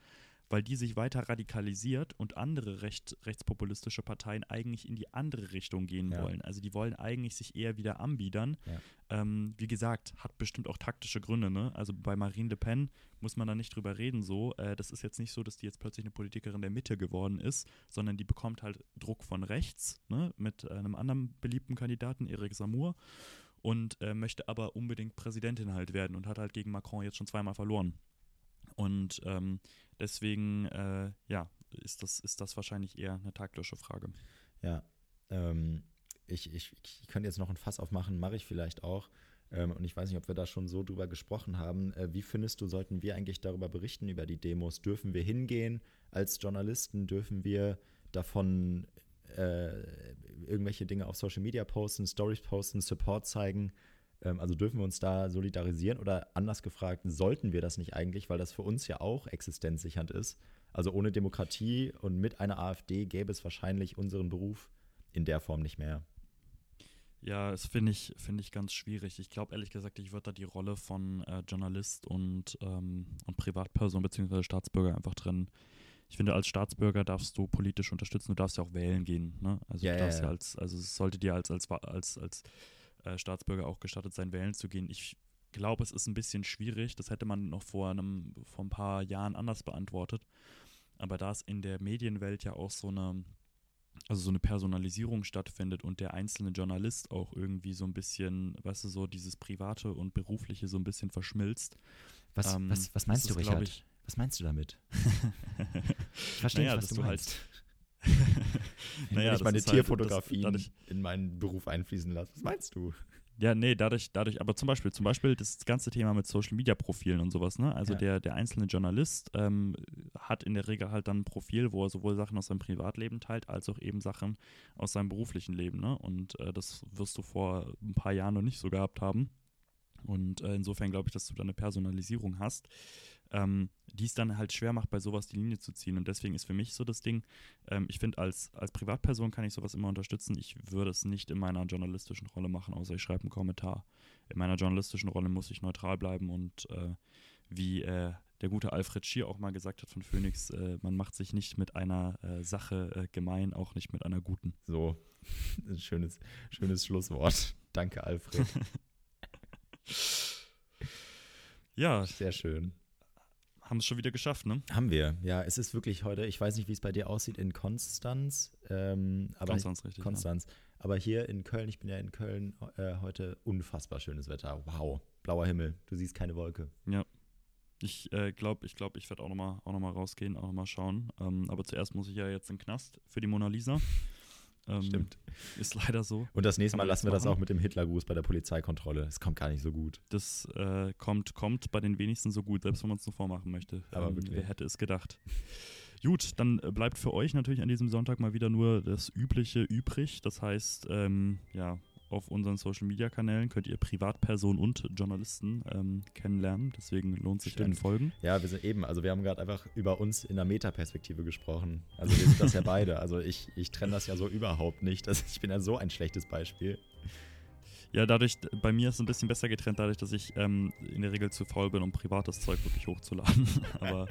weil die sich weiter radikalisiert und andere recht, rechtspopulistische Parteien eigentlich in die andere Richtung gehen ja. wollen. Also die wollen eigentlich sich eher wieder anbiedern. Ja. Ähm, wie gesagt, hat bestimmt auch taktische Gründe. Ne? Also bei Marine Le Pen muss man da nicht drüber reden so. Äh, das ist jetzt nicht so, dass die jetzt plötzlich eine Politikerin der Mitte geworden ist, sondern die bekommt halt Druck von rechts ne? mit einem anderen beliebten Kandidaten, Eric Samour und äh, möchte aber unbedingt Präsidentin halt werden und hat halt gegen Macron jetzt schon zweimal verloren. Und ähm, deswegen, äh, ja, ist das, ist das wahrscheinlich eher eine taktische Frage. Ja, ähm, ich, ich, ich könnte jetzt noch ein Fass aufmachen, mache ich vielleicht auch. Ähm, und ich weiß nicht, ob wir da schon so drüber gesprochen haben. Äh, wie findest du, sollten wir eigentlich darüber berichten, über die Demos? Dürfen wir hingehen als Journalisten? Dürfen wir davon äh, irgendwelche Dinge auf Social Media posten, Stories posten, Support zeigen? Ähm, also dürfen wir uns da solidarisieren oder anders gefragt, sollten wir das nicht eigentlich, weil das für uns ja auch existenzsichernd ist? Also ohne Demokratie und mit einer AfD gäbe es wahrscheinlich unseren Beruf in der Form nicht mehr. Ja, das finde ich, find ich ganz schwierig. Ich glaube ehrlich gesagt, ich würde da die Rolle von äh, Journalist und, ähm, und Privatperson bzw. Staatsbürger einfach trennen. Ich finde, als Staatsbürger darfst du politisch unterstützen, du darfst ja auch wählen gehen. Ne? Also ja, du darfst ja, ja. als, also es sollte dir als, als, als, als äh, Staatsbürger auch gestattet sein, wählen zu gehen. Ich glaube, es ist ein bisschen schwierig. Das hätte man noch vor, einem, vor ein paar Jahren anders beantwortet. Aber da es in der Medienwelt ja auch so eine, also so eine Personalisierung stattfindet und der einzelne Journalist auch irgendwie so ein bisschen, weißt du, so dieses Private und Berufliche so ein bisschen verschmilzt. Was, ähm, was, was meinst du, Richard? Ich, was meinst du damit? ich verstehe naja, nicht, was du, du halt meinst. Halt naja, Wenn ich meine Tierfotografien halt, in meinen Beruf einfließen lasse. Was meinst du? Ja, nee, dadurch, dadurch, aber zum Beispiel, zum Beispiel das ganze Thema mit Social Media Profilen und sowas, ne? Also ja. der, der einzelne Journalist ähm, hat in der Regel halt dann ein Profil, wo er sowohl Sachen aus seinem Privatleben teilt, als auch eben Sachen aus seinem beruflichen Leben, ne? Und äh, das wirst du vor ein paar Jahren noch nicht so gehabt haben. Und äh, insofern glaube ich, dass du da eine Personalisierung hast. Ähm, die es dann halt schwer macht, bei sowas die Linie zu ziehen. Und deswegen ist für mich so das Ding, ähm, ich finde, als, als Privatperson kann ich sowas immer unterstützen. Ich würde es nicht in meiner journalistischen Rolle machen, außer ich schreibe einen Kommentar. In meiner journalistischen Rolle muss ich neutral bleiben und äh, wie äh, der gute Alfred Schier auch mal gesagt hat von Phoenix, äh, man macht sich nicht mit einer äh, Sache äh, gemein, auch nicht mit einer guten. So, ein schönes, schönes Schlusswort. Danke, Alfred. Ja, Sehr schön. Haben es schon wieder geschafft, ne? Haben wir. Ja, es ist wirklich heute, ich weiß nicht, wie es bei dir aussieht in Konstanz. Ähm, aber Konstanz, richtig. Konstanz. Aber hier in Köln, ich bin ja in Köln, äh, heute unfassbar schönes Wetter. Wow. Blauer Himmel. Du siehst keine Wolke. Ja. Ich glaube, ich, glaub, ich, glaub, ich werde auch nochmal auch noch mal rausgehen, auch nochmal schauen. Ähm, aber zuerst muss ich ja jetzt in den Knast für die Mona Lisa. Ähm, Stimmt. Ist leider so. Und das nächste Mal lassen wir das auch mit dem Hitlergruß bei der Polizeikontrolle. Es kommt gar nicht so gut. Das äh, kommt, kommt bei den wenigsten so gut, selbst wenn man es nur vormachen möchte. Aber ähm, wirklich. wer hätte es gedacht? Gut, dann äh, bleibt für euch natürlich an diesem Sonntag mal wieder nur das Übliche übrig. Das heißt, ähm, ja, auf unseren Social Media Kanälen könnt ihr Privatpersonen und Journalisten ähm, kennenlernen. Deswegen lohnt sich ein Folgen. Ja, wir sind eben, also wir haben gerade einfach über uns in der Metaperspektive gesprochen. Also wir sind das ja beide. Also ich, ich trenne das ja so überhaupt nicht. Das, ich bin ja so ein schlechtes Beispiel. Ja, dadurch, bei mir ist es ein bisschen besser getrennt, dadurch, dass ich ähm, in der Regel zu faul bin, um privates Zeug wirklich hochzuladen. aber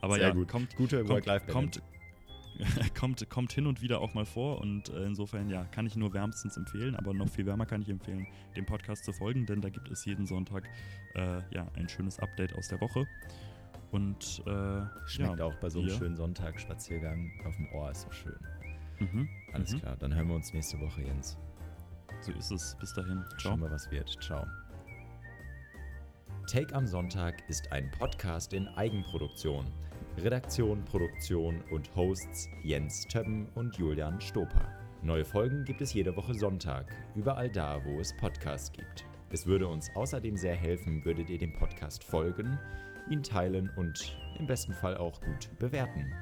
aber Sehr ja, gut. kommt, Gute kommt, kommt, kommt, kommt hin und wieder auch mal vor und äh, insofern, ja, kann ich nur wärmstens empfehlen, aber noch viel wärmer kann ich empfehlen, dem Podcast zu folgen, denn da gibt es jeden Sonntag äh, ja, ein schönes Update aus der Woche. Und äh, Schmeckt ja, auch bei so einem ihr- schönen Sonntagsspaziergang auf dem Ohr, ist doch schön. Mhm, Alles mhm. klar, dann hören wir uns nächste Woche, Jens. So ist es. Bis dahin. Ciao. Schauen wir, was wird. Ciao. Take am Sonntag ist ein Podcast in Eigenproduktion. Redaktion, Produktion und Hosts Jens Többen und Julian Stoper. Neue Folgen gibt es jede Woche Sonntag, überall da, wo es Podcasts gibt. Es würde uns außerdem sehr helfen, würdet ihr dem Podcast folgen, ihn teilen und im besten Fall auch gut bewerten.